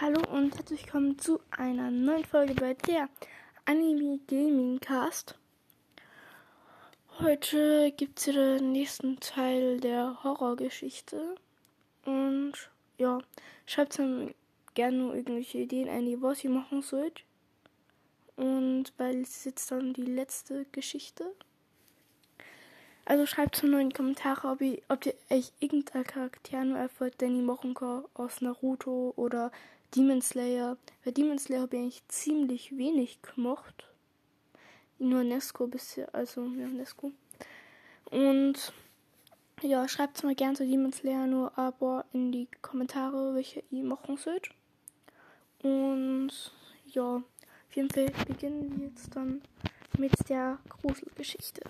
Hallo und herzlich willkommen zu einer neuen Folge bei der Anime Gaming Cast. Heute gibt es den nächsten Teil der Horrorgeschichte. Und ja, schreibt mir gerne irgendwelche Ideen ein, was ihr machen sollt. Und weil es jetzt dann die letzte Geschichte. Also schreibt mir nur in die Kommentare, ob ihr, ob ihr euch irgendein Charakter nur erfolgt, den ihr machen kann aus Naruto oder Demon Slayer. Bei Demon Slayer habe ich eigentlich ziemlich wenig gemocht. Nur Nesco bisher, also ja, Nesco. Und ja, schreibt mal gerne zu Demon Slayer nur aber in die Kommentare, welche ihr machen sollt. Und ja, auf jeden Fall beginnen wir jetzt dann mit der Gruselgeschichte.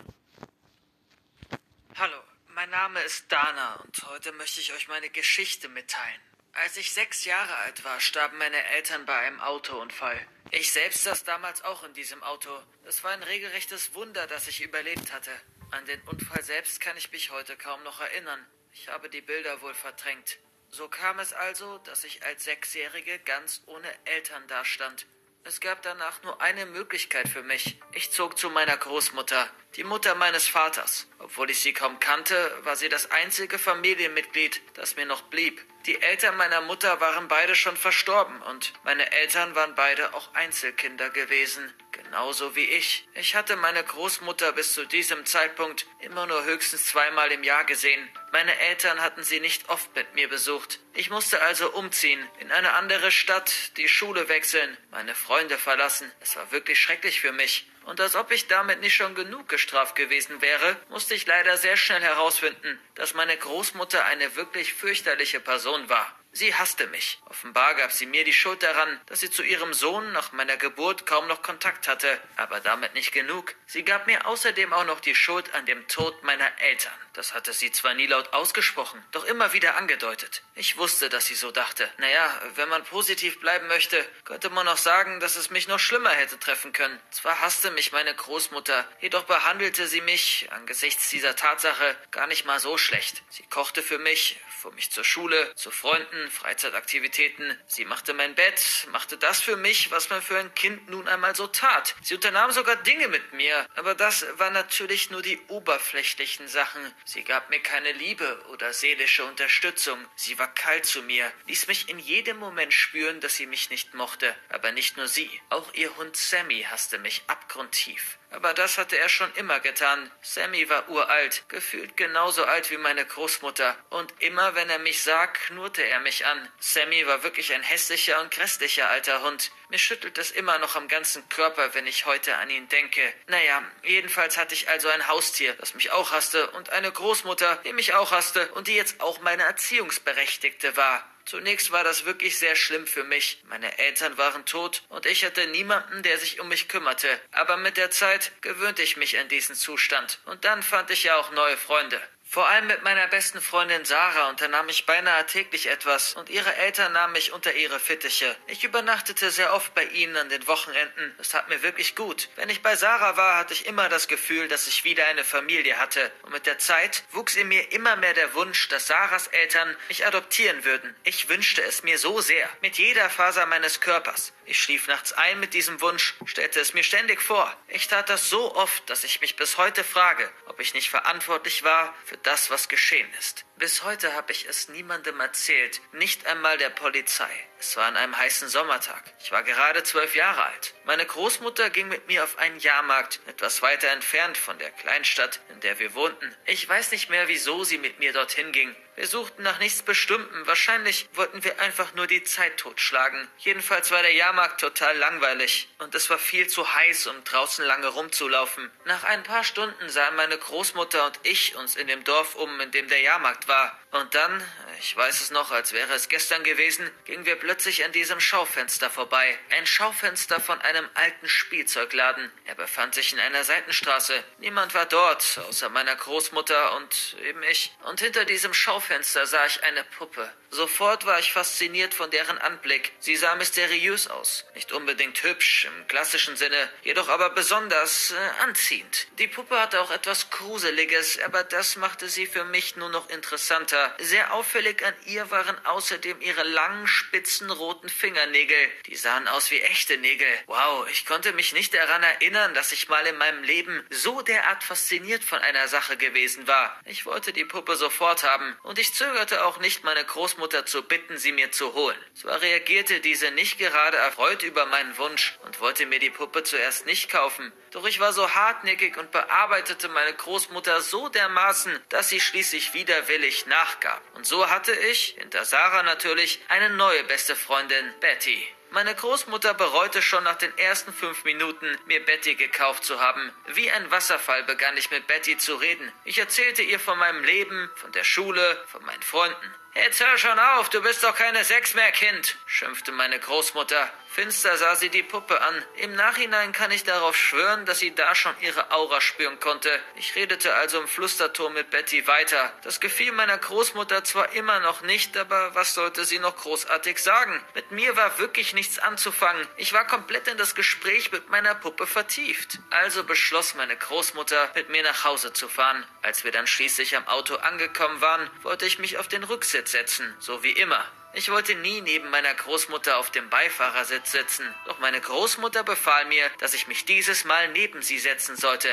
Hallo, mein Name ist Dana und heute möchte ich euch meine Geschichte mitteilen. Als ich sechs Jahre alt war, starben meine Eltern bei einem Autounfall. Ich selbst saß damals auch in diesem Auto. Es war ein regelrechtes Wunder, dass ich überlebt hatte. An den Unfall selbst kann ich mich heute kaum noch erinnern. Ich habe die Bilder wohl verdrängt. So kam es also, dass ich als Sechsjährige ganz ohne Eltern dastand. Es gab danach nur eine Möglichkeit für mich. Ich zog zu meiner Großmutter, die Mutter meines Vaters. Obwohl ich sie kaum kannte, war sie das einzige Familienmitglied, das mir noch blieb. Die Eltern meiner Mutter waren beide schon verstorben und meine Eltern waren beide auch Einzelkinder gewesen, genauso wie ich. Ich hatte meine Großmutter bis zu diesem Zeitpunkt immer nur höchstens zweimal im Jahr gesehen. Meine Eltern hatten sie nicht oft mit mir besucht. Ich musste also umziehen, in eine andere Stadt, die Schule wechseln, meine Freunde verlassen. Es war wirklich schrecklich für mich. Und als ob ich damit nicht schon genug gestraft gewesen wäre, musste ich leider sehr schnell herausfinden, dass meine Großmutter eine wirklich fürchterliche Person war. Sie hasste mich. Offenbar gab sie mir die Schuld daran, dass sie zu ihrem Sohn nach meiner Geburt kaum noch Kontakt hatte. Aber damit nicht genug. Sie gab mir außerdem auch noch die Schuld an dem Tod meiner Eltern. Das hatte sie zwar nie laut ausgesprochen, doch immer wieder angedeutet. Ich wusste, dass sie so dachte. Naja, wenn man positiv bleiben möchte, könnte man auch sagen, dass es mich noch schlimmer hätte treffen können. Zwar hasste mich meine Großmutter, jedoch behandelte sie mich, angesichts dieser Tatsache, gar nicht mal so schlecht. Sie kochte für mich, fuhr mich zur Schule, zu Freunden, Freizeitaktivitäten. Sie machte mein Bett, machte das für mich, was man für ein Kind nun einmal so tat. Sie unternahm sogar Dinge mit mir, aber das waren natürlich nur die oberflächlichen Sachen. Sie gab mir keine Liebe oder seelische Unterstützung. Sie war kalt zu mir, ließ mich in jedem Moment spüren, dass sie mich nicht mochte. Aber nicht nur sie, auch ihr Hund Sammy hasste mich abgrundtief. Aber das hatte er schon immer getan. Sammy war uralt, gefühlt genauso alt wie meine Großmutter. Und immer wenn er mich sah, knurrte er mich an. Sammy war wirklich ein hässlicher und grässlicher alter Hund. Mir schüttelt es immer noch am ganzen Körper, wenn ich heute an ihn denke. Naja, jedenfalls hatte ich also ein Haustier, das mich auch hasste, und eine Großmutter, die mich auch hasste und die jetzt auch meine Erziehungsberechtigte war. Zunächst war das wirklich sehr schlimm für mich. Meine Eltern waren tot und ich hatte niemanden, der sich um mich kümmerte. Aber mit der Zeit gewöhnte ich mich an diesen Zustand. Und dann fand ich ja auch neue Freunde. Vor allem mit meiner besten Freundin Sarah unternahm ich beinahe täglich etwas und ihre Eltern nahmen mich unter ihre Fittiche. Ich übernachtete sehr oft bei ihnen an den Wochenenden. Das tat mir wirklich gut. Wenn ich bei Sarah war, hatte ich immer das Gefühl, dass ich wieder eine Familie hatte. Und mit der Zeit wuchs in mir immer mehr der Wunsch, dass Sarahs Eltern mich adoptieren würden. Ich wünschte es mir so sehr. Mit jeder Faser meines Körpers. Ich schlief nachts ein mit diesem Wunsch, stellte es mir ständig vor. Ich tat das so oft, dass ich mich bis heute frage, ob ich nicht verantwortlich war für das, was geschehen ist. Bis heute habe ich es niemandem erzählt, nicht einmal der Polizei. Es war an einem heißen Sommertag. Ich war gerade zwölf Jahre alt. Meine Großmutter ging mit mir auf einen Jahrmarkt, etwas weiter entfernt von der Kleinstadt, in der wir wohnten. Ich weiß nicht mehr, wieso sie mit mir dorthin ging. Wir suchten nach nichts Bestimmtem. Wahrscheinlich wollten wir einfach nur die Zeit totschlagen. Jedenfalls war der Jahrmarkt total langweilig und es war viel zu heiß, um draußen lange rumzulaufen. Nach ein paar Stunden sahen meine Großmutter und ich uns in dem Dorf um, in dem der Jahrmarkt war. Und dann, ich weiß es noch, als wäre es gestern gewesen, gingen wir plötzlich an diesem Schaufenster vorbei. Ein Schaufenster von einem alten Spielzeugladen. Er befand sich in einer Seitenstraße. Niemand war dort, außer meiner Großmutter und eben ich. Und hinter diesem Schaufenster sah ich eine Puppe. Sofort war ich fasziniert von deren Anblick. Sie sah mysteriös aus. Nicht unbedingt hübsch im klassischen Sinne, jedoch aber besonders äh, anziehend. Die Puppe hatte auch etwas Gruseliges, aber das machte sie für mich nur noch interessanter. Sehr auffällig an ihr waren außerdem ihre langen, spitzen, roten Fingernägel. Die sahen aus wie echte Nägel. Wow, ich konnte mich nicht daran erinnern, dass ich mal in meinem Leben so derart fasziniert von einer Sache gewesen war. Ich wollte die Puppe sofort haben, und ich zögerte auch nicht, meine Großmutter zu bitten, sie mir zu holen. Zwar reagierte diese nicht gerade erfreut über meinen Wunsch und wollte mir die Puppe zuerst nicht kaufen, doch ich war so hartnäckig und bearbeitete meine Großmutter so dermaßen, dass sie schließlich widerwillig nachgab. Und so hatte ich, hinter Sarah natürlich, eine neue beste Freundin, Betty. Meine Großmutter bereute schon nach den ersten fünf Minuten, mir Betty gekauft zu haben. Wie ein Wasserfall begann ich mit Betty zu reden. Ich erzählte ihr von meinem Leben, von der Schule, von meinen Freunden. Jetzt hör schon auf, du bist doch keine Sechs mehr, Kind, schimpfte meine Großmutter. Finster sah sie die Puppe an. Im Nachhinein kann ich darauf schwören, dass sie da schon ihre Aura spüren konnte. Ich redete also im Flusterton mit Betty weiter. Das gefiel meiner Großmutter zwar immer noch nicht, aber was sollte sie noch großartig sagen? Mit mir war wirklich nichts anzufangen. Ich war komplett in das Gespräch mit meiner Puppe vertieft. Also beschloss meine Großmutter, mit mir nach Hause zu fahren. Als wir dann schließlich am Auto angekommen waren, wollte ich mich auf den Rücksitz setzen, so wie immer. Ich wollte nie neben meiner Großmutter auf dem Beifahrersitz sitzen, doch meine Großmutter befahl mir, dass ich mich dieses Mal neben sie setzen sollte.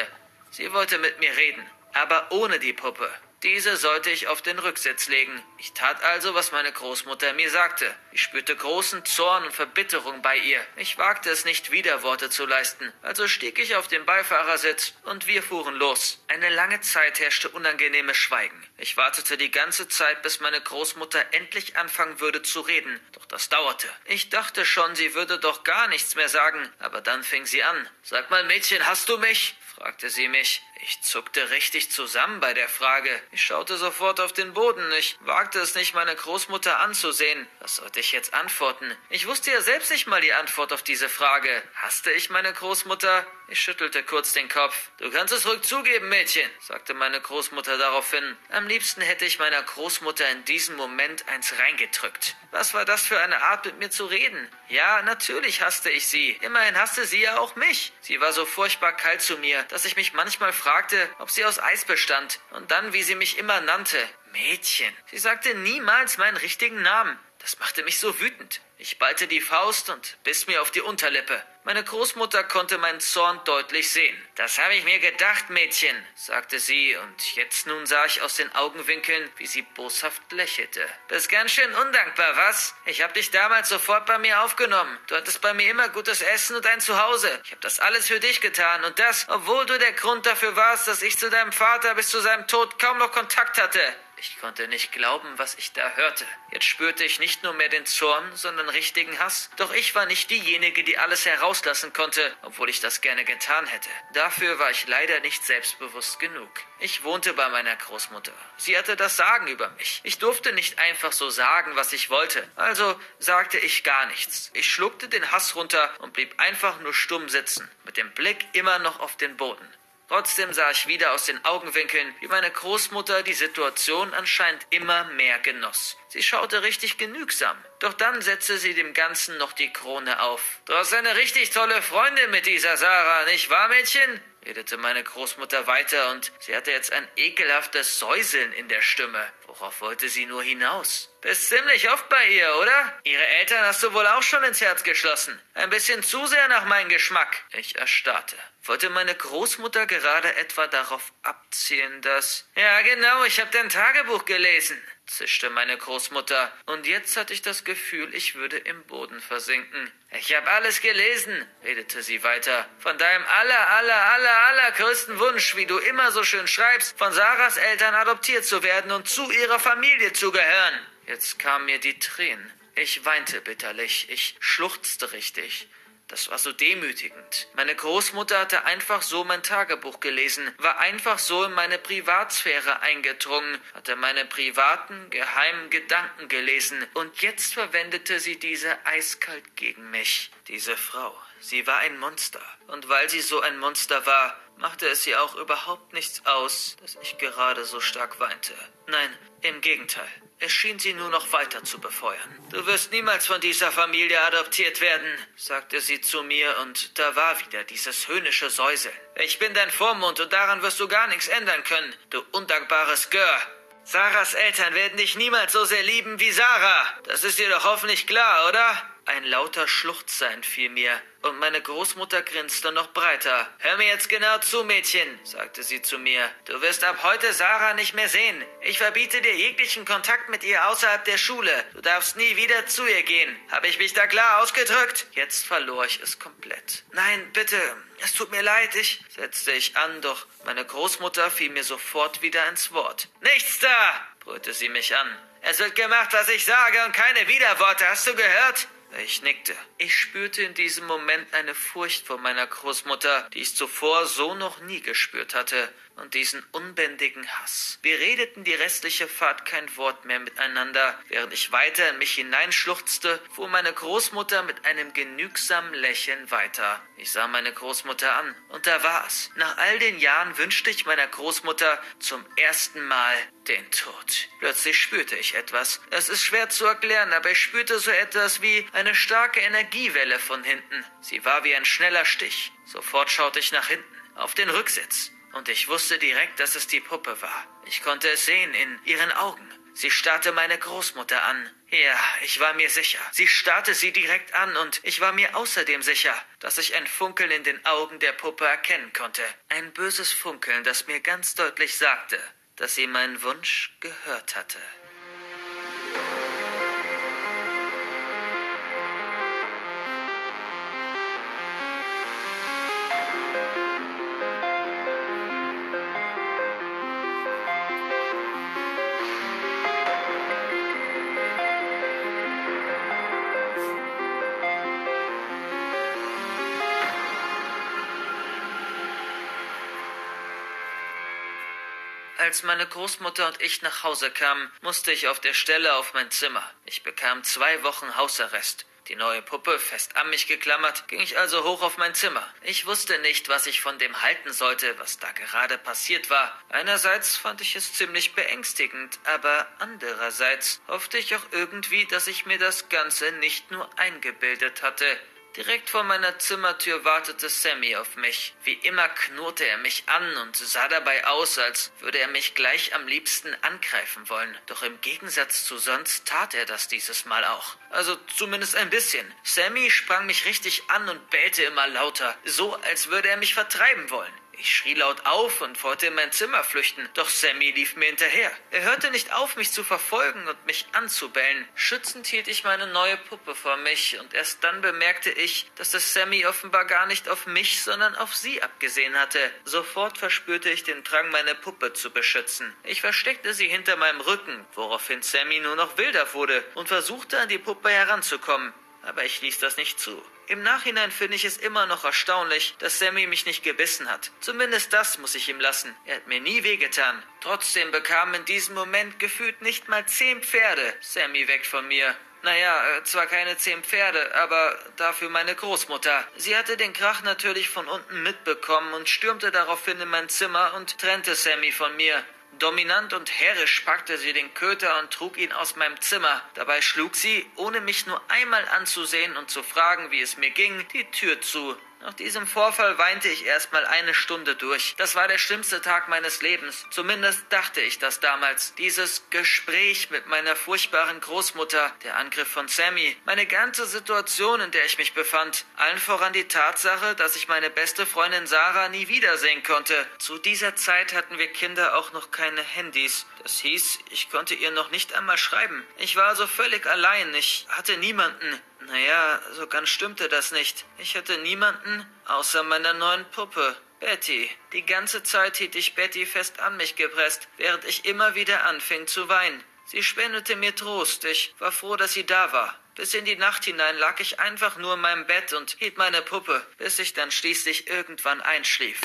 Sie wollte mit mir reden, aber ohne die Puppe. Diese sollte ich auf den Rücksitz legen. Ich tat also, was meine Großmutter mir sagte. Ich spürte großen Zorn und Verbitterung bei ihr. Ich wagte es nicht, Widerworte zu leisten. Also stieg ich auf den Beifahrersitz und wir fuhren los. Eine lange Zeit herrschte unangenehmes Schweigen. Ich wartete die ganze Zeit, bis meine Großmutter endlich anfangen würde zu reden. Doch das dauerte. Ich dachte schon, sie würde doch gar nichts mehr sagen. Aber dann fing sie an. Sag mal, Mädchen, hast du mich? fragte sie mich. Ich zuckte richtig zusammen bei der Frage. Ich schaute sofort auf den Boden. Ich wagte es nicht, meine Großmutter anzusehen. Was sollte ich jetzt antworten? Ich wusste ja selbst nicht mal die Antwort auf diese Frage. Hasste ich meine Großmutter? Ich schüttelte kurz den Kopf. Du kannst es ruhig zugeben, Mädchen, sagte meine Großmutter daraufhin. Am liebsten hätte ich meiner Großmutter in diesem Moment eins reingedrückt. Was war das für eine Art, mit mir zu reden? Ja, natürlich hasste ich sie. Immerhin hasste sie ja auch mich. Sie war so furchtbar kalt zu mir, dass ich mich manchmal fragte, fragte, ob sie aus Eis bestand, und dann, wie sie mich immer nannte, Mädchen. Sie sagte niemals meinen richtigen Namen. Das machte mich so wütend. Ich ballte die Faust und biss mir auf die Unterlippe. Meine Großmutter konnte meinen Zorn deutlich sehen. Das habe ich mir gedacht, Mädchen, sagte sie, und jetzt nun sah ich aus den Augenwinkeln, wie sie boshaft lächelte. Bist ganz schön undankbar, was? Ich habe dich damals sofort bei mir aufgenommen. Du hattest bei mir immer gutes Essen und ein Zuhause. Ich habe das alles für dich getan, und das, obwohl du der Grund dafür warst, dass ich zu deinem Vater bis zu seinem Tod kaum noch Kontakt hatte. Ich konnte nicht glauben, was ich da hörte. Jetzt spürte ich nicht nur mehr den Zorn, sondern richtigen Hass. Doch ich war nicht diejenige, die alles herauslassen konnte, obwohl ich das gerne getan hätte. Dafür war ich leider nicht selbstbewusst genug. Ich wohnte bei meiner Großmutter. Sie hatte das Sagen über mich. Ich durfte nicht einfach so sagen, was ich wollte. Also sagte ich gar nichts. Ich schluckte den Hass runter und blieb einfach nur stumm sitzen, mit dem Blick immer noch auf den Boden. Trotzdem sah ich wieder aus den Augenwinkeln, wie meine Großmutter die Situation anscheinend immer mehr genoss. Sie schaute richtig genügsam. Doch dann setzte sie dem Ganzen noch die Krone auf. Du hast eine richtig tolle Freundin mit dieser Sarah, nicht wahr, Mädchen? redete meine Großmutter weiter und sie hatte jetzt ein ekelhaftes Säuseln in der Stimme. Worauf wollte sie nur hinaus? Bist ziemlich oft bei ihr, oder? Ihre Eltern hast du wohl auch schon ins Herz geschlossen. Ein bisschen zu sehr nach meinem Geschmack. Ich erstarrte. Wollte meine Großmutter gerade etwa darauf abzielen, dass... Ja, genau, ich habe dein Tagebuch gelesen zischte meine Großmutter, und jetzt hatte ich das Gefühl, ich würde im Boden versinken. Ich habe alles gelesen, redete sie weiter, von deinem aller, aller, aller, allergrößten Wunsch, wie du immer so schön schreibst, von Sarahs Eltern adoptiert zu werden und zu ihrer Familie zu gehören. Jetzt kamen mir die Tränen. Ich weinte bitterlich, ich schluchzte richtig. Das war so demütigend. Meine Großmutter hatte einfach so mein Tagebuch gelesen, war einfach so in meine Privatsphäre eingedrungen, hatte meine privaten, geheimen Gedanken gelesen und jetzt verwendete sie diese eiskalt gegen mich. Diese Frau. Sie war ein Monster. Und weil sie so ein Monster war, machte es ihr auch überhaupt nichts aus, dass ich gerade so stark weinte. Nein, im Gegenteil. Es schien sie nur noch weiter zu befeuern. Du wirst niemals von dieser Familie adoptiert werden, sagte sie zu mir, und da war wieder dieses höhnische Säuseln. Ich bin dein Vormund und daran wirst du gar nichts ändern können, du undankbares Gör. Sarahs Eltern werden dich niemals so sehr lieben wie Sarah. Das ist dir doch hoffentlich klar, oder? Ein lauter Schluchzer entfiel mir, und meine Großmutter grinste noch breiter. Hör mir jetzt genau zu, Mädchen, sagte sie zu mir. Du wirst ab heute Sarah nicht mehr sehen. Ich verbiete dir jeglichen Kontakt mit ihr außerhalb der Schule. Du darfst nie wieder zu ihr gehen. Habe ich mich da klar ausgedrückt? Jetzt verlor ich es komplett. Nein, bitte, es tut mir leid, ich, setzte ich an, doch meine Großmutter fiel mir sofort wieder ins Wort. Nichts da, brüllte sie mich an. Es wird gemacht, was ich sage und keine Widerworte. Hast du gehört? Ich nickte. Ich spürte in diesem Moment eine Furcht vor meiner Großmutter, die ich zuvor so noch nie gespürt hatte und diesen unbändigen Hass. Wir redeten die restliche Fahrt kein Wort mehr miteinander. Während ich weiter in mich hineinschluchzte, fuhr meine Großmutter mit einem genügsamen Lächeln weiter. Ich sah meine Großmutter an, und da war's. Nach all den Jahren wünschte ich meiner Großmutter zum ersten Mal den Tod. Plötzlich spürte ich etwas. Es ist schwer zu erklären, aber ich spürte so etwas wie eine starke Energiewelle von hinten. Sie war wie ein schneller Stich. Sofort schaute ich nach hinten, auf den Rücksitz. Und ich wusste direkt, dass es die Puppe war. Ich konnte es sehen in ihren Augen. Sie starrte meine Großmutter an. Ja, ich war mir sicher. Sie starrte sie direkt an und ich war mir außerdem sicher, dass ich ein Funkeln in den Augen der Puppe erkennen konnte. Ein böses Funkeln, das mir ganz deutlich sagte, dass sie meinen Wunsch gehört hatte. Als meine Großmutter und ich nach Hause kamen, musste ich auf der Stelle auf mein Zimmer. Ich bekam zwei Wochen Hausarrest. Die neue Puppe fest an mich geklammert, ging ich also hoch auf mein Zimmer. Ich wusste nicht, was ich von dem halten sollte, was da gerade passiert war. Einerseits fand ich es ziemlich beängstigend, aber andererseits hoffte ich auch irgendwie, dass ich mir das Ganze nicht nur eingebildet hatte. Direkt vor meiner Zimmertür wartete Sammy auf mich. Wie immer knurrte er mich an und sah dabei aus, als würde er mich gleich am liebsten angreifen wollen. Doch im Gegensatz zu sonst tat er das dieses Mal auch. Also zumindest ein bisschen. Sammy sprang mich richtig an und bellte immer lauter, so als würde er mich vertreiben wollen. Ich schrie laut auf und wollte in mein Zimmer flüchten, doch Sammy lief mir hinterher. Er hörte nicht auf, mich zu verfolgen und mich anzubellen. Schützend hielt ich meine neue Puppe vor mich, und erst dann bemerkte ich, dass es Sammy offenbar gar nicht auf mich, sondern auf sie abgesehen hatte. Sofort verspürte ich den Drang, meine Puppe zu beschützen. Ich versteckte sie hinter meinem Rücken, woraufhin Sammy nur noch wilder wurde und versuchte, an die Puppe heranzukommen. Aber ich ließ das nicht zu. Im Nachhinein finde ich es immer noch erstaunlich, dass Sammy mich nicht gebissen hat. Zumindest das muss ich ihm lassen. Er hat mir nie wehgetan. Trotzdem bekamen in diesem Moment gefühlt nicht mal zehn Pferde Sammy weg von mir. Naja, äh, zwar keine zehn Pferde, aber dafür meine Großmutter. Sie hatte den Krach natürlich von unten mitbekommen und stürmte daraufhin in mein Zimmer und trennte Sammy von mir. Dominant und herrisch packte sie den Köter und trug ihn aus meinem Zimmer. Dabei schlug sie, ohne mich nur einmal anzusehen und zu fragen, wie es mir ging, die Tür zu. Nach diesem Vorfall weinte ich erstmal eine Stunde durch. Das war der schlimmste Tag meines Lebens. Zumindest dachte ich das damals. Dieses Gespräch mit meiner furchtbaren Großmutter, der Angriff von Sammy, meine ganze Situation, in der ich mich befand, allen voran die Tatsache, dass ich meine beste Freundin Sarah nie wiedersehen konnte. Zu dieser Zeit hatten wir Kinder auch noch keine Handys. Das hieß, ich konnte ihr noch nicht einmal schreiben. Ich war also völlig allein. Ich hatte niemanden. Naja, so ganz stimmte das nicht. Ich hatte niemanden außer meiner neuen Puppe, Betty. Die ganze Zeit hielt ich Betty fest an mich gepresst, während ich immer wieder anfing zu weinen. Sie spendete mir Trost. Ich war froh, dass sie da war. Bis in die Nacht hinein lag ich einfach nur in meinem Bett und hielt meine Puppe, bis ich dann schließlich irgendwann einschlief.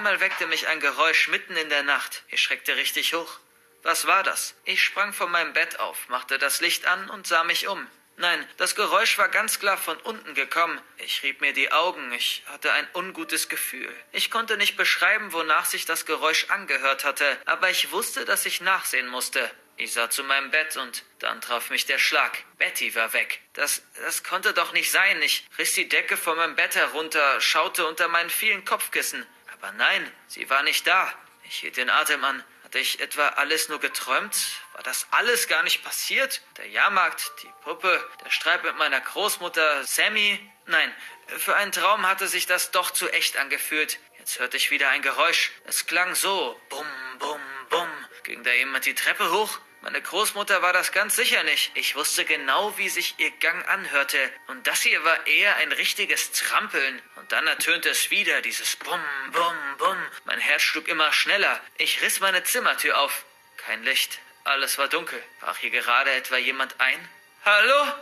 Einmal weckte mich ein Geräusch mitten in der Nacht. Ich schreckte richtig hoch. Was war das? Ich sprang von meinem Bett auf, machte das Licht an und sah mich um. Nein, das Geräusch war ganz klar von unten gekommen. Ich rieb mir die Augen, ich hatte ein ungutes Gefühl. Ich konnte nicht beschreiben, wonach sich das Geräusch angehört hatte, aber ich wusste, dass ich nachsehen musste. Ich sah zu meinem Bett und dann traf mich der Schlag. Betty war weg. Das, das konnte doch nicht sein. Ich riss die Decke von meinem Bett herunter, schaute unter meinen vielen Kopfkissen. Aber nein, sie war nicht da. Ich hielt den Atem an. Hatte ich etwa alles nur geträumt? War das alles gar nicht passiert? Der Jahrmarkt, die Puppe, der Streit mit meiner Großmutter, Sammy? Nein, für einen Traum hatte sich das doch zu echt angefühlt. Jetzt hörte ich wieder ein Geräusch. Es klang so. Bum, bum, bum. Ging da jemand die Treppe hoch? Meine Großmutter war das ganz sicher nicht. Ich wusste genau, wie sich ihr Gang anhörte. Und das hier war eher ein richtiges Trampeln. Dann ertönte es wieder, dieses Bum, Bum, Bum. Mein Herz schlug immer schneller. Ich riss meine Zimmertür auf. Kein Licht. Alles war dunkel. Brach hier gerade etwa jemand ein? Hallo?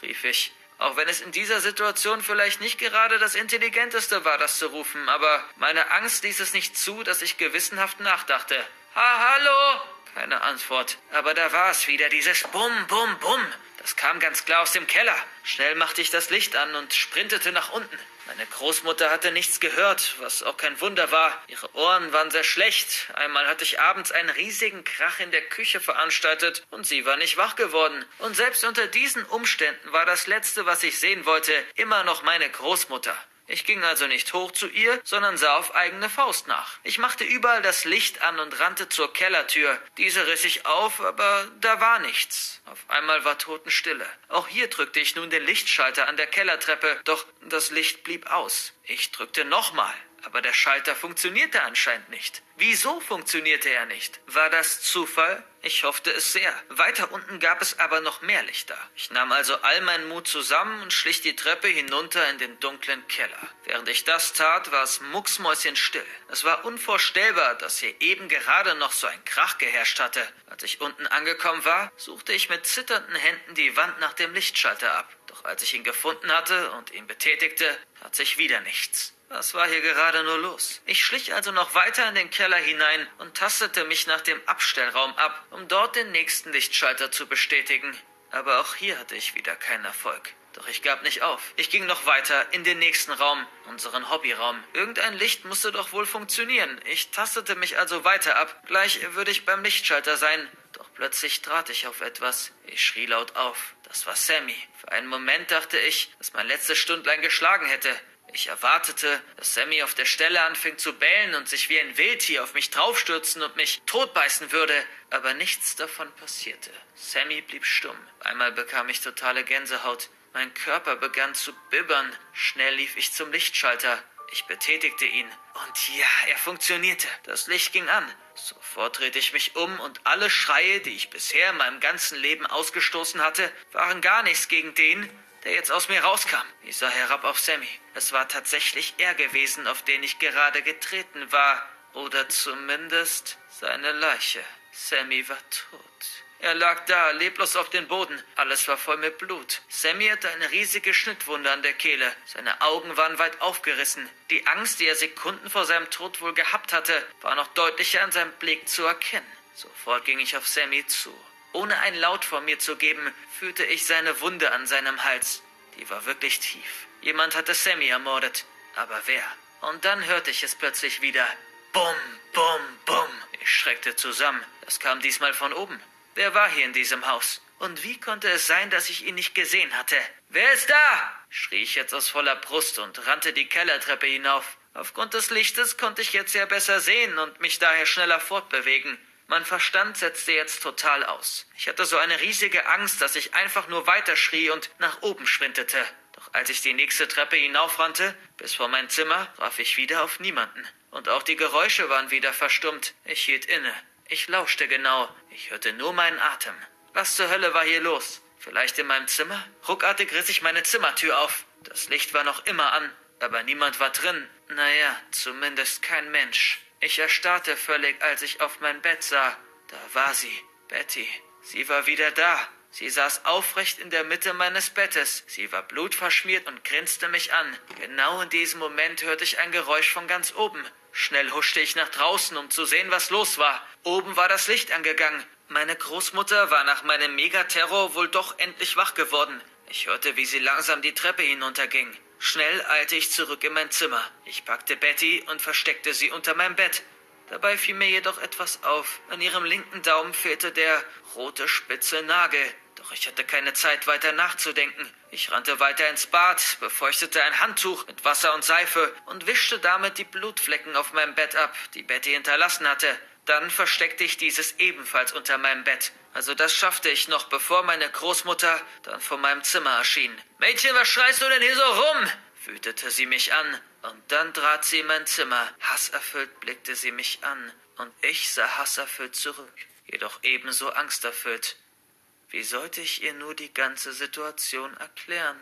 rief ich. Auch wenn es in dieser Situation vielleicht nicht gerade das Intelligenteste war, das zu rufen, aber meine Angst ließ es nicht zu, dass ich gewissenhaft nachdachte. Ha, hallo? Keine Antwort. Aber da war es wieder, dieses Bum, Bum, Bum. Das kam ganz klar aus dem Keller. Schnell machte ich das Licht an und sprintete nach unten. Meine Großmutter hatte nichts gehört, was auch kein Wunder war. Ihre Ohren waren sehr schlecht. Einmal hatte ich abends einen riesigen Krach in der Küche veranstaltet und sie war nicht wach geworden. Und selbst unter diesen Umständen war das Letzte, was ich sehen wollte, immer noch meine Großmutter. Ich ging also nicht hoch zu ihr, sondern sah auf eigene Faust nach. Ich machte überall das Licht an und rannte zur Kellertür. Diese riss ich auf, aber da war nichts. Auf einmal war Totenstille. Auch hier drückte ich nun den Lichtschalter an der Kellertreppe, doch das Licht blieb aus. Ich drückte nochmal. Aber der Schalter funktionierte anscheinend nicht. Wieso funktionierte er nicht? War das Zufall? Ich hoffte es sehr. Weiter unten gab es aber noch mehr Lichter. Ich nahm also all meinen Mut zusammen und schlich die Treppe hinunter in den dunklen Keller. Während ich das tat, war es mucksmäuschenstill. Es war unvorstellbar, dass hier eben gerade noch so ein Krach geherrscht hatte. Als ich unten angekommen war, suchte ich mit zitternden Händen die Wand nach dem Lichtschalter ab. Doch als ich ihn gefunden hatte und ihn betätigte, tat sich wieder nichts. Was war hier gerade nur los? Ich schlich also noch weiter in den Keller hinein und tastete mich nach dem Abstellraum ab, um dort den nächsten Lichtschalter zu bestätigen. Aber auch hier hatte ich wieder keinen Erfolg. Doch ich gab nicht auf. Ich ging noch weiter in den nächsten Raum, unseren Hobbyraum. Irgendein Licht musste doch wohl funktionieren. Ich tastete mich also weiter ab. Gleich würde ich beim Lichtschalter sein. Doch plötzlich trat ich auf etwas. Ich schrie laut auf. Das war Sammy. Für einen Moment dachte ich, dass mein letztes Stündlein geschlagen hätte. Ich erwartete, dass Sammy auf der Stelle anfing zu bellen und sich wie ein Wildtier auf mich draufstürzen und mich totbeißen würde, aber nichts davon passierte. Sammy blieb stumm. Einmal bekam ich totale Gänsehaut. Mein Körper begann zu bibbern. Schnell lief ich zum Lichtschalter. Ich betätigte ihn. Und ja, er funktionierte. Das Licht ging an. Sofort drehte ich mich um und alle Schreie, die ich bisher in meinem ganzen Leben ausgestoßen hatte, waren gar nichts gegen den, der jetzt aus mir rauskam. Ich sah herab auf Sammy. Es war tatsächlich er gewesen, auf den ich gerade getreten war. Oder zumindest seine Leiche. Sammy war tot. Er lag da, leblos auf dem Boden. Alles war voll mit Blut. Sammy hatte eine riesige Schnittwunde an der Kehle. Seine Augen waren weit aufgerissen. Die Angst, die er Sekunden vor seinem Tod wohl gehabt hatte, war noch deutlicher an seinem Blick zu erkennen. Sofort ging ich auf Sammy zu. Ohne ein Laut von mir zu geben, fühlte ich seine Wunde an seinem Hals. Die war wirklich tief. Jemand hatte Sammy ermordet. Aber wer? Und dann hörte ich es plötzlich wieder. Bum, bum, bum. Ich schreckte zusammen. Das kam diesmal von oben. Wer war hier in diesem Haus? Und wie konnte es sein, dass ich ihn nicht gesehen hatte? Wer ist da? schrie ich jetzt aus voller Brust und rannte die Kellertreppe hinauf. Aufgrund des Lichtes konnte ich jetzt ja besser sehen und mich daher schneller fortbewegen. Mein Verstand setzte jetzt total aus. Ich hatte so eine riesige Angst, dass ich einfach nur weiterschrie und nach oben sprintete. Doch als ich die nächste Treppe hinaufrannte, bis vor mein Zimmer, traf ich wieder auf niemanden. Und auch die Geräusche waren wieder verstummt. Ich hielt inne. Ich lauschte genau. Ich hörte nur meinen Atem. Was zur Hölle war hier los? Vielleicht in meinem Zimmer? Ruckartig riss ich meine Zimmertür auf. Das Licht war noch immer an, aber niemand war drin. Naja, zumindest kein Mensch. Ich erstarrte völlig, als ich auf mein Bett sah. Da war sie, Betty. Sie war wieder da. Sie saß aufrecht in der Mitte meines Bettes. Sie war blutverschmiert und grinste mich an. Genau in diesem Moment hörte ich ein Geräusch von ganz oben. Schnell huschte ich nach draußen, um zu sehen, was los war. Oben war das Licht angegangen. Meine Großmutter war nach meinem Megaterror wohl doch endlich wach geworden. Ich hörte, wie sie langsam die Treppe hinunterging. Schnell eilte ich zurück in mein Zimmer. Ich packte Betty und versteckte sie unter meinem Bett. Dabei fiel mir jedoch etwas auf. An ihrem linken Daumen fehlte der rote spitze Nagel. Doch ich hatte keine Zeit weiter nachzudenken. Ich rannte weiter ins Bad, befeuchtete ein Handtuch mit Wasser und Seife und wischte damit die Blutflecken auf meinem Bett ab, die Betty hinterlassen hatte. Dann versteckte ich dieses ebenfalls unter meinem Bett. Also das schaffte ich noch, bevor meine Großmutter dann vor meinem Zimmer erschien. Mädchen, was schreist du denn hier so rum? wütete sie mich an. Und dann trat sie in mein Zimmer. Hasserfüllt blickte sie mich an. Und ich sah hasserfüllt zurück, jedoch ebenso angsterfüllt. Wie sollte ich ihr nur die ganze Situation erklären?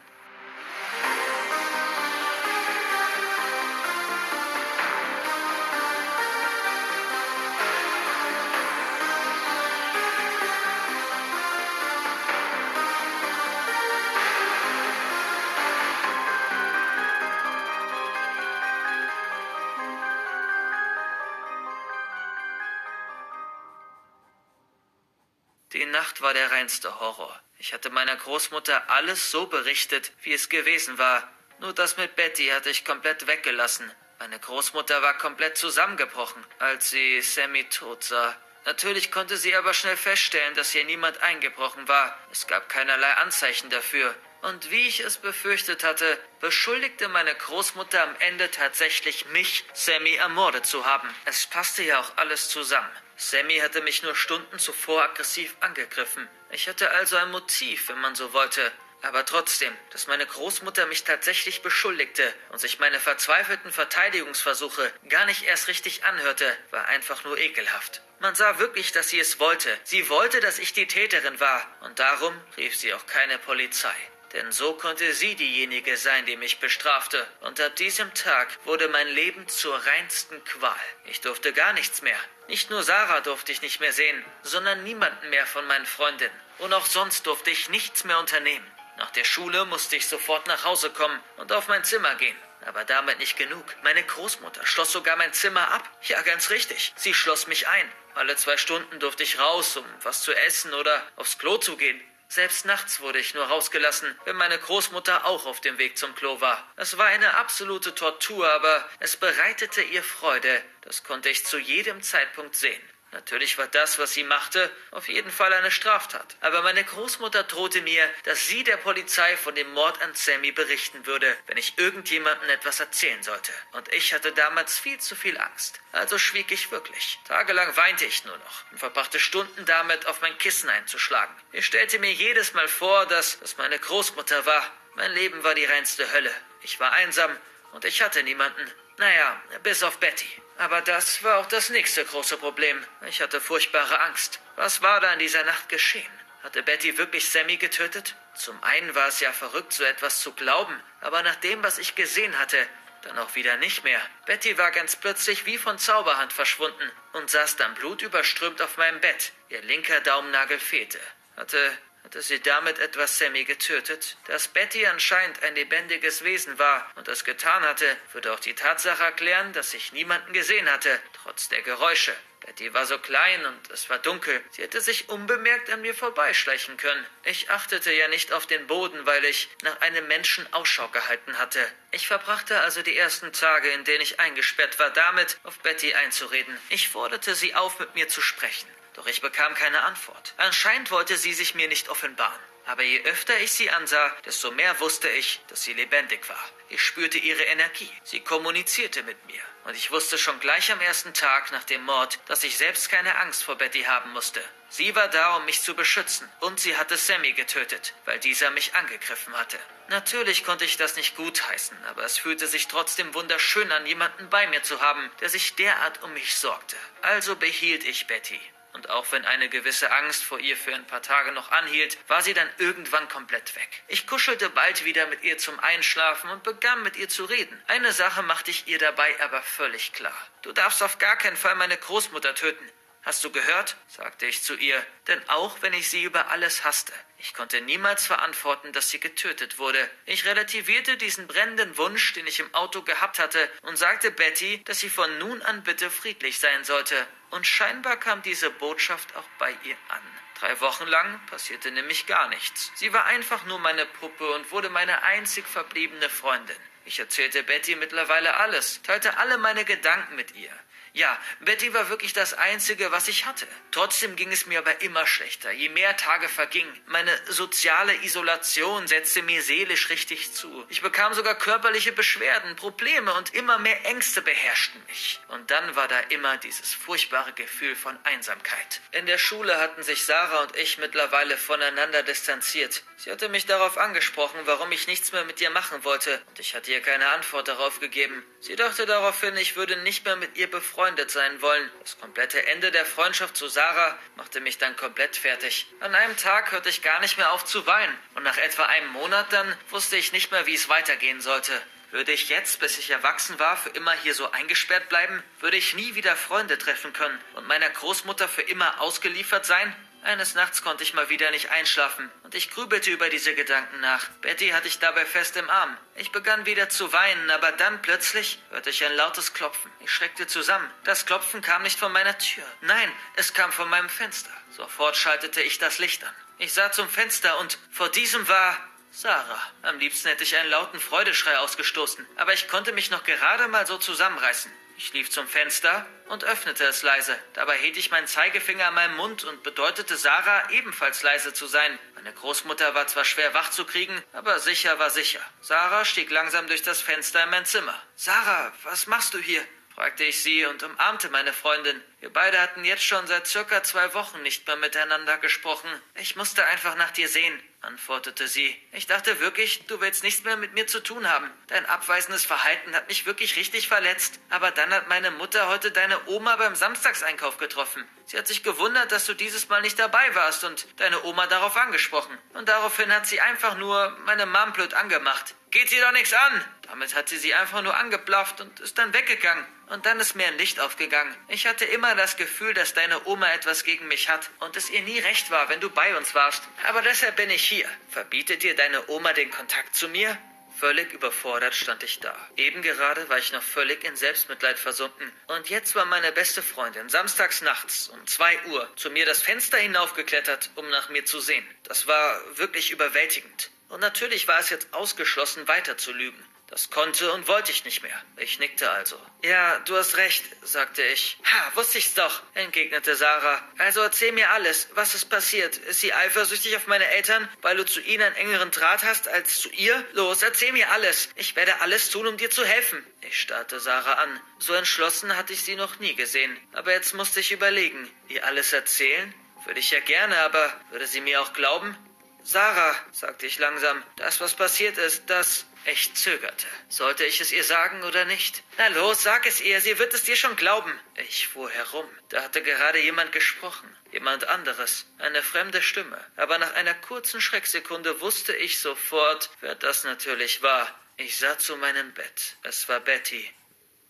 Nacht war der reinste Horror. Ich hatte meiner Großmutter alles so berichtet, wie es gewesen war. Nur das mit Betty hatte ich komplett weggelassen. Meine Großmutter war komplett zusammengebrochen, als sie Sammy tot sah. Natürlich konnte sie aber schnell feststellen, dass hier niemand eingebrochen war. Es gab keinerlei Anzeichen dafür. Und wie ich es befürchtet hatte, beschuldigte meine Großmutter am Ende tatsächlich mich, Sammy ermordet zu haben. Es passte ja auch alles zusammen. Sammy hatte mich nur Stunden zuvor aggressiv angegriffen. Ich hatte also ein Motiv, wenn man so wollte. Aber trotzdem, dass meine Großmutter mich tatsächlich beschuldigte und sich meine verzweifelten Verteidigungsversuche gar nicht erst richtig anhörte, war einfach nur ekelhaft. Man sah wirklich, dass sie es wollte. Sie wollte, dass ich die Täterin war. Und darum rief sie auch keine Polizei. Denn so konnte sie diejenige sein, die mich bestrafte. Und ab diesem Tag wurde mein Leben zur reinsten Qual. Ich durfte gar nichts mehr. Nicht nur Sarah durfte ich nicht mehr sehen, sondern niemanden mehr von meinen Freundinnen. Und auch sonst durfte ich nichts mehr unternehmen. Nach der Schule musste ich sofort nach Hause kommen und auf mein Zimmer gehen. Aber damit nicht genug. Meine Großmutter schloss sogar mein Zimmer ab. Ja, ganz richtig. Sie schloss mich ein. Alle zwei Stunden durfte ich raus, um was zu essen oder aufs Klo zu gehen. Selbst nachts wurde ich nur rausgelassen, wenn meine Großmutter auch auf dem Weg zum Klo war. Es war eine absolute Tortur, aber es bereitete ihr Freude. Das konnte ich zu jedem Zeitpunkt sehen. Natürlich war das, was sie machte, auf jeden Fall eine Straftat. Aber meine Großmutter drohte mir, dass sie der Polizei von dem Mord an Sammy berichten würde, wenn ich irgendjemandem etwas erzählen sollte. Und ich hatte damals viel zu viel Angst. Also schwieg ich wirklich. Tagelang weinte ich nur noch und verbrachte Stunden damit, auf mein Kissen einzuschlagen. Ich stellte mir jedes Mal vor, dass es meine Großmutter war. Mein Leben war die reinste Hölle. Ich war einsam und ich hatte niemanden. Naja, bis auf Betty. Aber das war auch das nächste große Problem. Ich hatte furchtbare Angst. Was war da in dieser Nacht geschehen? Hatte Betty wirklich Sammy getötet? Zum einen war es ja verrückt, so etwas zu glauben, aber nach dem, was ich gesehen hatte, dann auch wieder nicht mehr. Betty war ganz plötzlich wie von Zauberhand verschwunden und saß dann blutüberströmt auf meinem Bett. Ihr linker Daumennagel fehlte. Hatte hatte sie damit etwas Sammy getötet? Dass Betty anscheinend ein lebendiges Wesen war und das getan hatte, würde auch die Tatsache erklären, dass ich niemanden gesehen hatte, trotz der Geräusche. Betty war so klein und es war dunkel. Sie hätte sich unbemerkt an mir vorbeischleichen können. Ich achtete ja nicht auf den Boden, weil ich nach einem Menschen Ausschau gehalten hatte. Ich verbrachte also die ersten Tage, in denen ich eingesperrt war, damit, auf Betty einzureden. Ich forderte sie auf, mit mir zu sprechen. Doch ich bekam keine Antwort. Anscheinend wollte sie sich mir nicht offenbaren. Aber je öfter ich sie ansah, desto mehr wusste ich, dass sie lebendig war. Ich spürte ihre Energie. Sie kommunizierte mit mir. Und ich wusste schon gleich am ersten Tag nach dem Mord, dass ich selbst keine Angst vor Betty haben musste. Sie war da, um mich zu beschützen, und sie hatte Sammy getötet, weil dieser mich angegriffen hatte. Natürlich konnte ich das nicht gutheißen, aber es fühlte sich trotzdem wunderschön an, jemanden bei mir zu haben, der sich derart um mich sorgte. Also behielt ich Betty. Und auch wenn eine gewisse Angst vor ihr für ein paar Tage noch anhielt, war sie dann irgendwann komplett weg. Ich kuschelte bald wieder mit ihr zum Einschlafen und begann mit ihr zu reden. Eine Sache machte ich ihr dabei aber völlig klar. Du darfst auf gar keinen Fall meine Großmutter töten. Hast du gehört? sagte ich zu ihr, denn auch wenn ich sie über alles hasste, ich konnte niemals verantworten, dass sie getötet wurde. Ich relativierte diesen brennenden Wunsch, den ich im Auto gehabt hatte, und sagte Betty, dass sie von nun an bitte friedlich sein sollte. Und scheinbar kam diese Botschaft auch bei ihr an. Drei Wochen lang passierte nämlich gar nichts. Sie war einfach nur meine Puppe und wurde meine einzig verbliebene Freundin. Ich erzählte Betty mittlerweile alles, teilte alle meine Gedanken mit ihr. Ja, Betty war wirklich das Einzige, was ich hatte. Trotzdem ging es mir aber immer schlechter, je mehr Tage vergingen. Meine soziale Isolation setzte mir seelisch richtig zu. Ich bekam sogar körperliche Beschwerden, Probleme und immer mehr Ängste beherrschten mich. Und dann war da immer dieses furchtbare Gefühl von Einsamkeit. In der Schule hatten sich Sarah und ich mittlerweile voneinander distanziert. Sie hatte mich darauf angesprochen, warum ich nichts mehr mit ihr machen wollte, und ich hatte ihr keine Antwort darauf gegeben. Sie dachte daraufhin, ich würde nicht mehr mit ihr befreundet befreundet sein wollen. Das komplette Ende der Freundschaft zu Sarah machte mich dann komplett fertig. An einem Tag hörte ich gar nicht mehr auf zu weinen. Und nach etwa einem Monat dann wusste ich nicht mehr, wie es weitergehen sollte. Würde ich jetzt, bis ich erwachsen war, für immer hier so eingesperrt bleiben? Würde ich nie wieder Freunde treffen können und meiner Großmutter für immer ausgeliefert sein? Eines Nachts konnte ich mal wieder nicht einschlafen und ich grübelte über diese Gedanken nach. Betty hatte ich dabei fest im Arm. Ich begann wieder zu weinen, aber dann plötzlich hörte ich ein lautes Klopfen. Ich schreckte zusammen. Das Klopfen kam nicht von meiner Tür. Nein, es kam von meinem Fenster. Sofort schaltete ich das Licht an. Ich sah zum Fenster und vor diesem war Sarah. Am liebsten hätte ich einen lauten Freudeschrei ausgestoßen, aber ich konnte mich noch gerade mal so zusammenreißen. Ich lief zum Fenster und öffnete es leise. Dabei hielt ich meinen Zeigefinger an meinem Mund und bedeutete Sarah, ebenfalls leise zu sein. Meine Großmutter war zwar schwer wach zu kriegen, aber sicher war sicher. Sarah stieg langsam durch das Fenster in mein Zimmer. Sarah, was machst du hier? Fragte ich sie und umarmte meine Freundin. Wir beide hatten jetzt schon seit circa zwei Wochen nicht mehr miteinander gesprochen. Ich musste einfach nach dir sehen, antwortete sie. Ich dachte wirklich, du willst nichts mehr mit mir zu tun haben. Dein abweisendes Verhalten hat mich wirklich richtig verletzt. Aber dann hat meine Mutter heute deine Oma beim Samstagseinkauf getroffen. Sie hat sich gewundert, dass du dieses Mal nicht dabei warst und deine Oma darauf angesprochen. Und daraufhin hat sie einfach nur meine Mom blöd angemacht. Geht sie doch nichts an! Damit hat sie sie einfach nur angeblafft und ist dann weggegangen. Und dann ist mir ein Licht aufgegangen. Ich hatte immer das Gefühl, dass deine Oma etwas gegen mich hat und es ihr nie recht war, wenn du bei uns warst. Aber deshalb bin ich hier. Verbietet dir deine Oma den Kontakt zu mir? Völlig überfordert stand ich da. Eben gerade war ich noch völlig in Selbstmitleid versunken. Und jetzt war meine beste Freundin samstags nachts um zwei Uhr zu mir das Fenster hinaufgeklettert, um nach mir zu sehen. Das war wirklich überwältigend. Und natürlich war es jetzt ausgeschlossen, weiter zu lügen. Das konnte und wollte ich nicht mehr. Ich nickte also. Ja, du hast recht, sagte ich. Ha, wusste ich's doch, entgegnete Sarah. Also erzähl mir alles. Was ist passiert? Ist sie eifersüchtig auf meine Eltern, weil du zu ihnen einen engeren Draht hast als zu ihr? Los, erzähl mir alles. Ich werde alles tun, um dir zu helfen. Ich starrte Sarah an. So entschlossen hatte ich sie noch nie gesehen. Aber jetzt musste ich überlegen. Ihr alles erzählen? Würde ich ja gerne, aber würde sie mir auch glauben? Sarah, sagte ich langsam, das, was passiert ist, das. Ich zögerte. Sollte ich es ihr sagen oder nicht? Na los, sag es ihr, sie wird es dir schon glauben. Ich fuhr herum. Da hatte gerade jemand gesprochen. Jemand anderes. Eine fremde Stimme. Aber nach einer kurzen Schrecksekunde wusste ich sofort, wer das natürlich war. Ich sah zu meinem Bett. Es war Betty.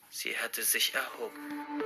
Sie hatte sich erhoben.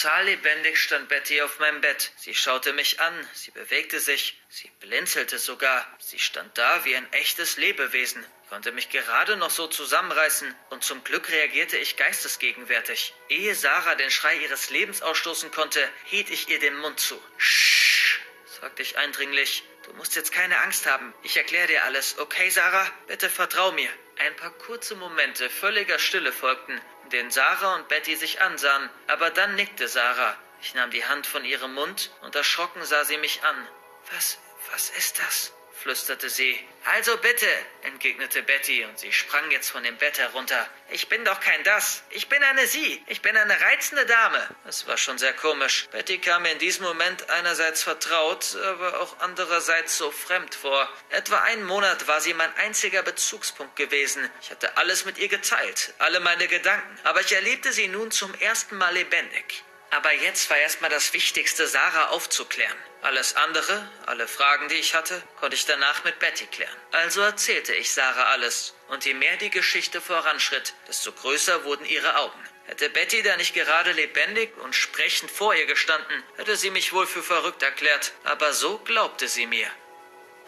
Total lebendig stand Betty auf meinem Bett. Sie schaute mich an, sie bewegte sich, sie blinzelte sogar. Sie stand da wie ein echtes Lebewesen. konnte mich gerade noch so zusammenreißen und zum Glück reagierte ich geistesgegenwärtig. Ehe Sarah den Schrei ihres Lebens ausstoßen konnte, hielt ich ihr den Mund zu. Sch, sagte ich eindringlich. Du musst jetzt keine Angst haben. Ich erkläre dir alles. Okay, Sarah? Bitte vertrau mir. Ein paar kurze Momente völliger Stille folgten, in denen Sarah und Betty sich ansahen, aber dann nickte Sarah. Ich nahm die Hand von ihrem Mund und erschrocken sah sie mich an. Was, was ist das? Flüsterte sie. Also bitte, entgegnete Betty, und sie sprang jetzt von dem Bett herunter. Ich bin doch kein das. Ich bin eine Sie. Ich bin eine reizende Dame. Es war schon sehr komisch. Betty kam mir in diesem Moment einerseits vertraut, aber auch andererseits so fremd vor. Etwa einen Monat war sie mein einziger Bezugspunkt gewesen. Ich hatte alles mit ihr geteilt, alle meine Gedanken. Aber ich erlebte sie nun zum ersten Mal lebendig. Aber jetzt war erstmal das Wichtigste, Sarah aufzuklären. Alles andere, alle Fragen, die ich hatte, konnte ich danach mit Betty klären. Also erzählte ich Sarah alles. Und je mehr die Geschichte voranschritt, desto größer wurden ihre Augen. Hätte Betty da nicht gerade lebendig und sprechend vor ihr gestanden, hätte sie mich wohl für verrückt erklärt. Aber so glaubte sie mir.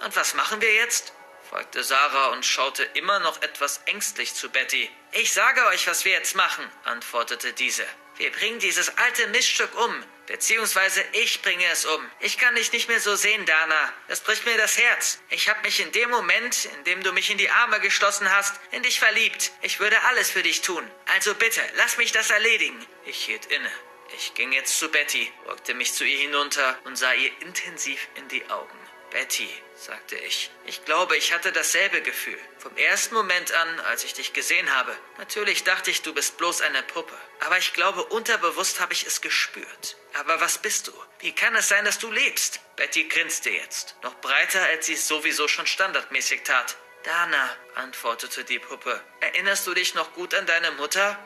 Und was machen wir jetzt? fragte Sarah und schaute immer noch etwas ängstlich zu Betty. Ich sage euch, was wir jetzt machen, antwortete diese. Wir bringen dieses alte Miststück um. Beziehungsweise ich bringe es um. Ich kann dich nicht mehr so sehen, Dana. Das bricht mir das Herz. Ich habe mich in dem Moment, in dem du mich in die Arme geschlossen hast, in dich verliebt. Ich würde alles für dich tun. Also bitte, lass mich das erledigen. Ich hielt inne. Ich ging jetzt zu Betty, beugte mich zu ihr hinunter und sah ihr intensiv in die Augen. Betty, sagte ich. Ich glaube, ich hatte dasselbe Gefühl. Vom ersten Moment an, als ich dich gesehen habe. Natürlich dachte ich, du bist bloß eine Puppe. Aber ich glaube, unterbewusst habe ich es gespürt. Aber was bist du? Wie kann es sein, dass du lebst? Betty grinste jetzt, noch breiter, als sie es sowieso schon standardmäßig tat. Dana, antwortete die Puppe. Erinnerst du dich noch gut an deine Mutter?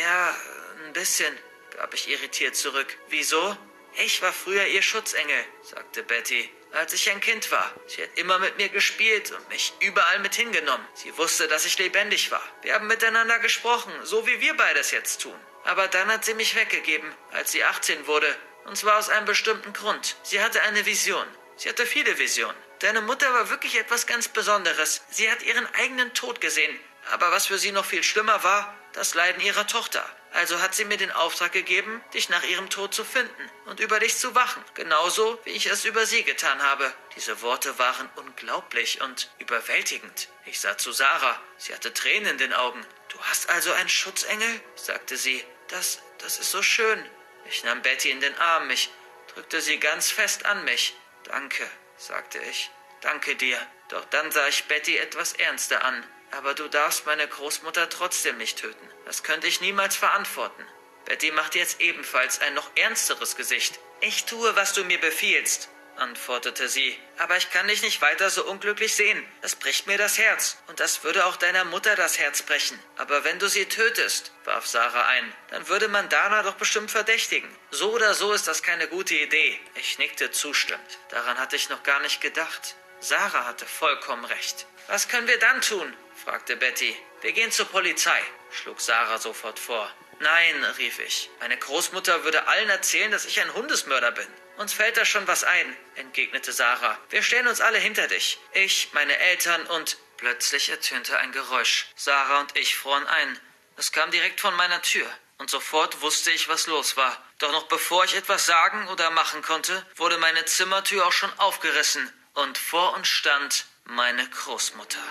Ja, ein bisschen, gab ich irritiert zurück. Wieso? Ich war früher ihr Schutzengel, sagte Betty als ich ein Kind war. Sie hat immer mit mir gespielt und mich überall mit hingenommen. Sie wusste, dass ich lebendig war. Wir haben miteinander gesprochen, so wie wir beides jetzt tun. Aber dann hat sie mich weggegeben, als sie 18 wurde. Und zwar aus einem bestimmten Grund. Sie hatte eine Vision. Sie hatte viele Visionen. Deine Mutter war wirklich etwas ganz Besonderes. Sie hat ihren eigenen Tod gesehen. Aber was für sie noch viel schlimmer war, das Leiden ihrer Tochter. Also hat sie mir den Auftrag gegeben, dich nach ihrem Tod zu finden und über dich zu wachen, genauso wie ich es über sie getan habe. Diese Worte waren unglaublich und überwältigend. Ich sah zu Sarah, sie hatte Tränen in den Augen. Du hast also einen Schutzengel? sagte sie. Das, das ist so schön. Ich nahm Betty in den Arm, ich drückte sie ganz fest an mich. Danke, sagte ich. Danke dir. Doch dann sah ich Betty etwas ernster an. Aber du darfst meine Großmutter trotzdem nicht töten. Das könnte ich niemals verantworten. Betty macht jetzt ebenfalls ein noch ernsteres Gesicht. Ich tue, was du mir befiehlst, antwortete sie. Aber ich kann dich nicht weiter so unglücklich sehen. Das bricht mir das Herz. Und das würde auch deiner Mutter das Herz brechen. Aber wenn du sie tötest, warf Sarah ein, dann würde man Dana doch bestimmt verdächtigen. So oder so ist das keine gute Idee. Ich nickte zustimmend. Daran hatte ich noch gar nicht gedacht. Sarah hatte vollkommen recht. Was können wir dann tun? Fragte Betty. Wir gehen zur Polizei, schlug Sarah sofort vor. Nein, rief ich. Meine Großmutter würde allen erzählen, dass ich ein Hundesmörder bin. Uns fällt da schon was ein, entgegnete Sarah. Wir stellen uns alle hinter dich. Ich, meine Eltern und. Plötzlich ertönte ein Geräusch. Sarah und ich froren ein. Es kam direkt von meiner Tür. Und sofort wusste ich, was los war. Doch noch bevor ich etwas sagen oder machen konnte, wurde meine Zimmertür auch schon aufgerissen. Und vor uns stand meine Großmutter.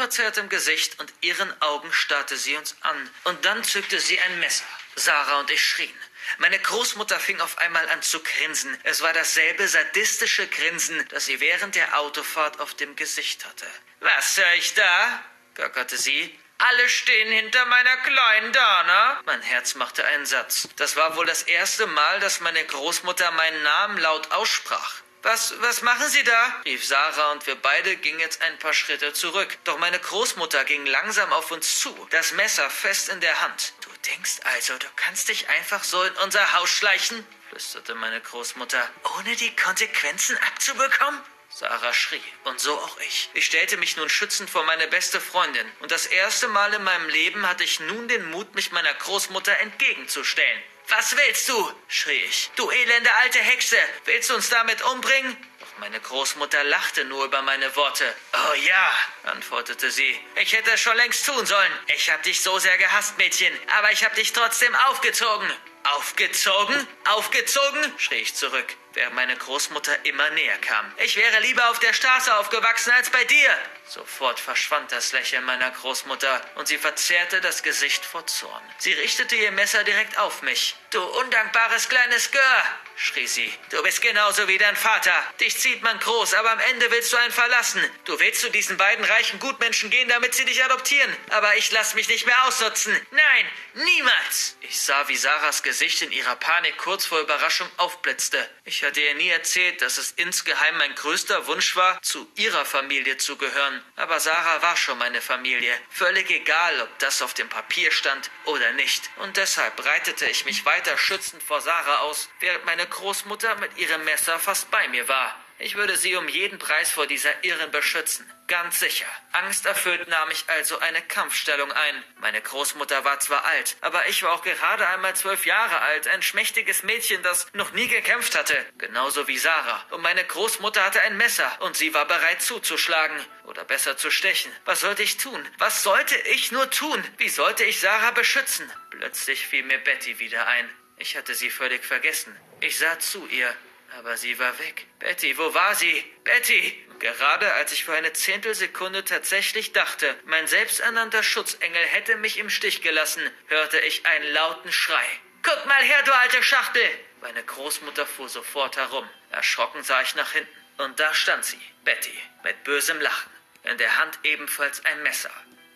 Mit wutverzerrtem Gesicht und ihren Augen starrte sie uns an. Und dann zückte sie ein Messer. Sarah und ich schrien. Meine Großmutter fing auf einmal an zu grinsen. Es war dasselbe sadistische Grinsen, das sie während der Autofahrt auf dem Gesicht hatte. Was höre ich da? gackerte sie. Alle stehen hinter meiner kleinen Dana. Mein Herz machte einen Satz. Das war wohl das erste Mal, dass meine Großmutter meinen Namen laut aussprach. Was, was machen Sie da? rief Sarah und wir beide gingen jetzt ein paar Schritte zurück. Doch meine Großmutter ging langsam auf uns zu, das Messer fest in der Hand. Du denkst also, du kannst dich einfach so in unser Haus schleichen? flüsterte meine Großmutter, ohne die Konsequenzen abzubekommen? Sarah schrie, und so auch ich. Ich stellte mich nun schützend vor meine beste Freundin, und das erste Mal in meinem Leben hatte ich nun den Mut, mich meiner Großmutter entgegenzustellen. Was willst du? schrie ich. Du elende alte Hexe, willst du uns damit umbringen? Doch meine Großmutter lachte nur über meine Worte. Oh ja, antwortete sie. Ich hätte es schon längst tun sollen. Ich hab dich so sehr gehasst, Mädchen, aber ich hab dich trotzdem aufgezogen. Aufgezogen? Aufgezogen? schrie ich zurück, während meine Großmutter immer näher kam. Ich wäre lieber auf der Straße aufgewachsen als bei dir. Sofort verschwand das Lächeln meiner Großmutter und sie verzerrte das Gesicht vor Zorn. Sie richtete ihr Messer direkt auf mich. Du undankbares kleines Gör, schrie sie. Du bist genauso wie dein Vater. Dich zieht man groß, aber am Ende willst du einen verlassen. Du willst zu diesen beiden reichen Gutmenschen gehen, damit sie dich adoptieren. Aber ich lass mich nicht mehr ausnutzen. Nein, niemals. Ich sah, wie Sarahs Gesicht in ihrer Panik kurz vor Überraschung aufblitzte. Ich hatte ihr nie erzählt, dass es insgeheim mein größter Wunsch war, zu ihrer Familie zu gehören. Aber Sarah war schon meine Familie. Völlig egal, ob das auf dem Papier stand oder nicht. Und deshalb breitete ich mich weiter schützend vor Sarah aus, während meine Großmutter mit ihrem Messer fast bei mir war. Ich würde sie um jeden Preis vor dieser Irren beschützen. Ganz sicher. Angsterfüllt nahm ich also eine Kampfstellung ein. Meine Großmutter war zwar alt, aber ich war auch gerade einmal zwölf Jahre alt, ein schmächtiges Mädchen, das noch nie gekämpft hatte. Genauso wie Sarah. Und meine Großmutter hatte ein Messer und sie war bereit zuzuschlagen. Oder besser zu stechen. Was sollte ich tun? Was sollte ich nur tun? Wie sollte ich Sarah beschützen? Plötzlich fiel mir Betty wieder ein. Ich hatte sie völlig vergessen. Ich sah zu ihr. Aber sie war weg. Betty, wo war sie? Betty! Gerade als ich für eine Zehntelsekunde tatsächlich dachte, mein selbsternannter Schutzengel hätte mich im Stich gelassen, hörte ich einen lauten Schrei. Guck mal her, du alte Schachtel! Meine Großmutter fuhr sofort herum. Erschrocken sah ich nach hinten. Und da stand sie, Betty, mit bösem Lachen. In der Hand ebenfalls ein Messer.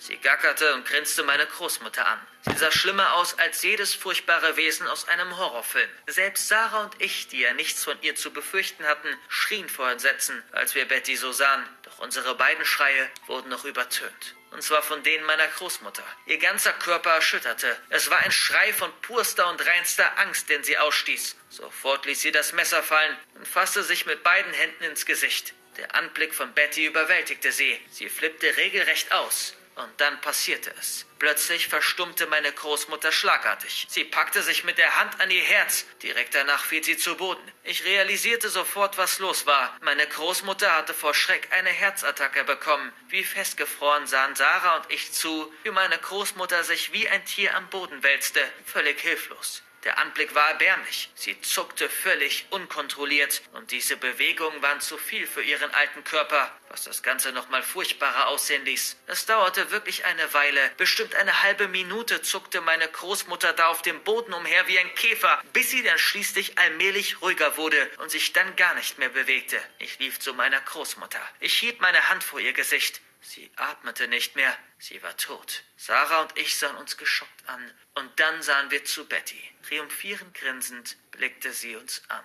Sie gackerte und grinste meine Großmutter an. Sie sah schlimmer aus als jedes furchtbare Wesen aus einem Horrorfilm. Selbst Sarah und ich, die ja nichts von ihr zu befürchten hatten, schrien vor Entsetzen, als wir Betty so sahen. Doch unsere beiden Schreie wurden noch übertönt. Und zwar von denen meiner Großmutter. Ihr ganzer Körper erschütterte. Es war ein Schrei von purster und reinster Angst, den sie ausstieß. Sofort ließ sie das Messer fallen und fasste sich mit beiden Händen ins Gesicht. Der Anblick von Betty überwältigte sie. Sie flippte regelrecht aus. Und dann passierte es. Plötzlich verstummte meine Großmutter schlagartig. Sie packte sich mit der Hand an ihr Herz. Direkt danach fiel sie zu Boden. Ich realisierte sofort, was los war. Meine Großmutter hatte vor Schreck eine Herzattacke bekommen. Wie festgefroren sahen Sarah und ich zu, wie meine Großmutter sich wie ein Tier am Boden wälzte, völlig hilflos. Der Anblick war erbärmlich. Sie zuckte völlig unkontrolliert, und diese Bewegungen waren zu viel für ihren alten Körper, was das Ganze nochmal furchtbarer aussehen ließ. Es dauerte wirklich eine Weile, bestimmt eine halbe Minute zuckte meine Großmutter da auf dem Boden umher wie ein Käfer, bis sie dann schließlich allmählich ruhiger wurde und sich dann gar nicht mehr bewegte. Ich lief zu meiner Großmutter. Ich hielt meine Hand vor ihr Gesicht. Sie atmete nicht mehr, sie war tot. Sarah und ich sahen uns geschockt an, und dann sahen wir zu Betty. Triumphierend grinsend blickte sie uns an.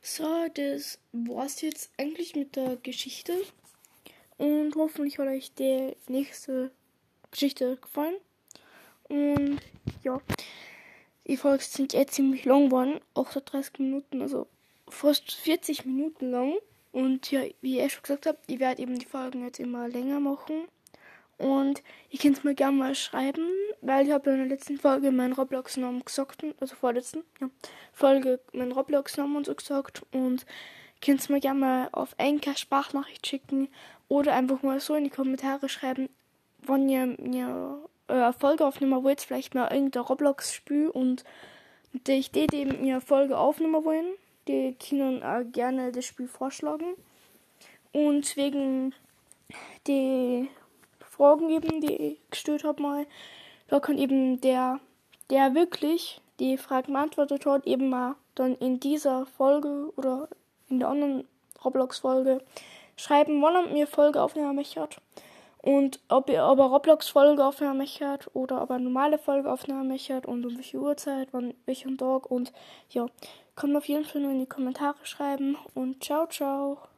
So, das war's jetzt eigentlich mit der Geschichte. Und hoffentlich hat euch die nächste Geschichte gefallen. Und ja, die Folgen sind jetzt ziemlich lang geworden, 38 Minuten, also fast 40 Minuten lang. Und ja, wie ich schon gesagt habe, ich werde eben die Folgen jetzt immer länger machen. Und ihr könnt es mir gerne mal schreiben, weil ich habe in der letzten Folge meinen Roblox-Namen gesagt, also vorletzten, ja, Folge meinen Roblox-Namen und so gesagt. Und ihr könnt es mir gerne mal auf Enker Sprachnachricht schicken oder einfach mal so in die Kommentare schreiben, wann ihr mir äh, Folge aufnehmen wollt, vielleicht mal irgendein Roblox-Spiel und die ich die eben mir Folge aufnehmen wollen die können auch gerne das Spiel vorschlagen. Und wegen die Fragen eben, die ich gestellt habe mal, da kann eben der, der wirklich die Fragen beantwortet hat, eben mal dann in dieser Folge oder in der anderen Roblox-Folge schreiben, wann er mir Folge aufnehmen möchte. Und ob ihr aber Roblox-Folge aufnehmen möchtet oder aber normale Folge aufnehmen möchtet und um welche Uhrzeit, wann welchen Tag und ja, ihr auf jeden Fall nur in die Kommentare schreiben und ciao, ciao.